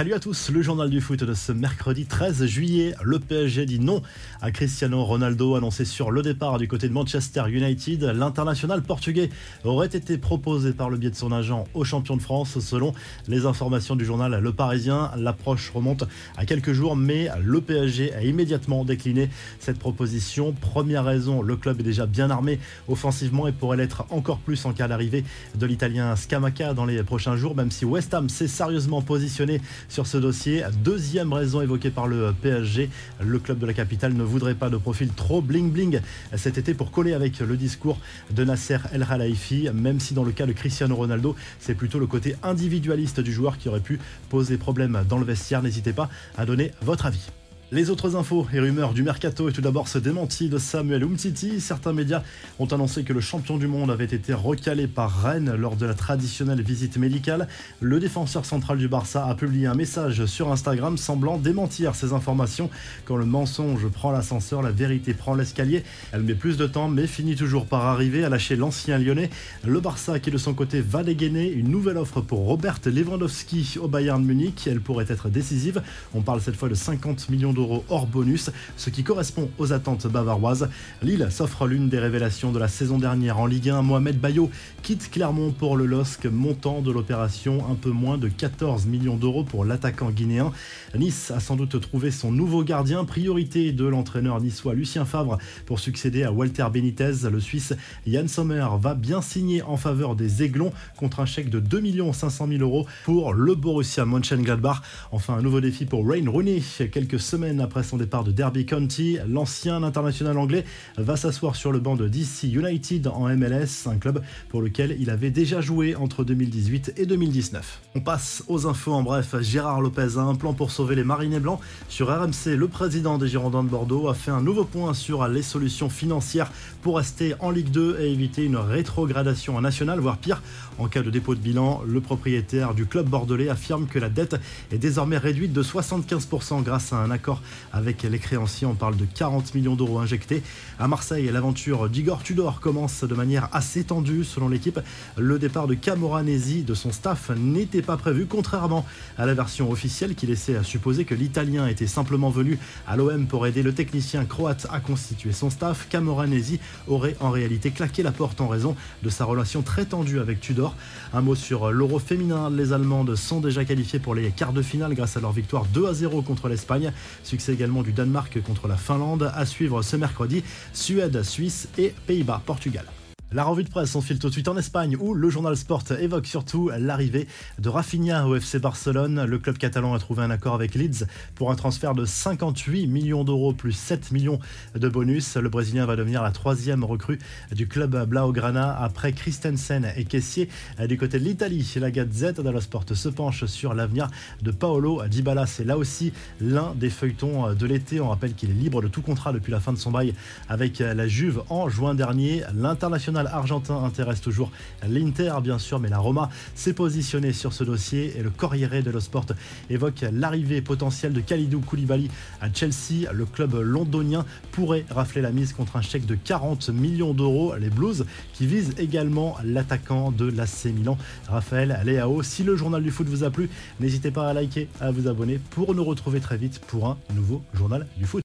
Salut à tous, le journal du foot de ce mercredi 13 juillet. Le PSG dit non à Cristiano Ronaldo, annoncé sur le départ du côté de Manchester United. L'international portugais aurait été proposé par le biais de son agent au champion de France. Selon les informations du journal Le Parisien, l'approche remonte à quelques jours, mais le PSG a immédiatement décliné cette proposition. Première raison, le club est déjà bien armé offensivement et pourrait l'être encore plus en cas d'arrivée de l'Italien Scamacca dans les prochains jours, même si West Ham s'est sérieusement positionné sur ce dossier. Deuxième raison évoquée par le PSG, le club de la capitale ne voudrait pas de profil trop bling-bling cet été pour coller avec le discours de Nasser El Khelaifi, même si dans le cas de Cristiano Ronaldo, c'est plutôt le côté individualiste du joueur qui aurait pu poser problème dans le vestiaire. N'hésitez pas à donner votre avis. Les autres infos et rumeurs du mercato et tout d'abord ce démenti de Samuel Umtiti. Certains médias ont annoncé que le champion du monde avait été recalé par Rennes lors de la traditionnelle visite médicale. Le défenseur central du Barça a publié un message sur Instagram semblant démentir ces informations. Quand le mensonge prend l'ascenseur, la vérité prend l'escalier. Elle met plus de temps mais finit toujours par arriver à lâcher l'ancien lyonnais. Le Barça qui de son côté va dégainer une nouvelle offre pour Robert Lewandowski au Bayern Munich. Elle pourrait être décisive. On parle cette fois de 50 millions d'euros hors bonus, ce qui correspond aux attentes bavaroises. Lille s'offre l'une des révélations de la saison dernière en Ligue 1. Mohamed Bayo quitte Clermont pour le LOSC, montant de l'opération un peu moins de 14 millions d'euros pour l'attaquant guinéen. Nice a sans doute trouvé son nouveau gardien, priorité de l'entraîneur niçois Lucien Favre pour succéder à Walter Benitez. Le Suisse Yann Sommer va bien signer en faveur des Aiglons contre un chèque de 2 500 000 euros pour le Borussia Mönchengladbach. Enfin, un nouveau défi pour Wayne Rooney. Quelques semaines après son départ de Derby County, l'ancien international anglais va s'asseoir sur le banc de DC United en MLS, un club pour lequel il avait déjà joué entre 2018 et 2019. On passe aux infos en bref. Gérard Lopez a un plan pour sauver les Marinés Blancs. Sur RMC, le président des Girondins de Bordeaux a fait un nouveau point sur les solutions financières pour rester en Ligue 2 et éviter une rétrogradation en nationale, voire pire. En cas de dépôt de bilan, le propriétaire du club bordelais affirme que la dette est désormais réduite de 75% grâce à un accord avec les créanciers. On parle de 40 millions d'euros injectés. À Marseille, l'aventure d'Igor Tudor commence de manière assez tendue selon l'équipe. Le départ de Camoranesi de son staff n'était pas prévu, contrairement à la version officielle qui laissait à supposer que l'Italien était simplement venu à l'OM pour aider le technicien croate à constituer son staff. Camoranesi aurait en réalité claqué la porte en raison de sa relation très tendue avec Tudor. Un mot sur l'Euro féminin. Les Allemandes sont déjà qualifiées pour les quarts de finale grâce à leur victoire 2 à 0 contre l'Espagne. Succès également du Danemark contre la Finlande à suivre ce mercredi. Suède, Suisse et Pays-Bas, Portugal. La revue de presse s'enfile tout de suite en Espagne où le journal Sport évoque surtout l'arrivée de Rafinha au FC Barcelone. Le club catalan a trouvé un accord avec Leeds pour un transfert de 58 millions d'euros plus 7 millions de bonus. Le Brésilien va devenir la troisième recrue du club Blaugrana après Christensen et Kessier. Du côté de l'Italie, la Gazette dello Sport se penche sur l'avenir de Paolo Dybala. C'est là aussi l'un des feuilletons de l'été. On rappelle qu'il est libre de tout contrat depuis la fin de son bail avec la Juve en juin dernier. L'international argentin intéresse toujours l'Inter, bien sûr, mais la Roma s'est positionnée sur ce dossier et le Corriere dello Sport évoque l'arrivée potentielle de Khalidou Koulibaly à Chelsea. Le club londonien pourrait rafler la mise contre un chèque de 40 millions d'euros. Les Blues qui visent également l'attaquant de l'AC Milan, Raphaël Leao. Si le journal du foot vous a plu, n'hésitez pas à liker, à vous abonner pour nous retrouver très vite pour un nouveau journal du foot.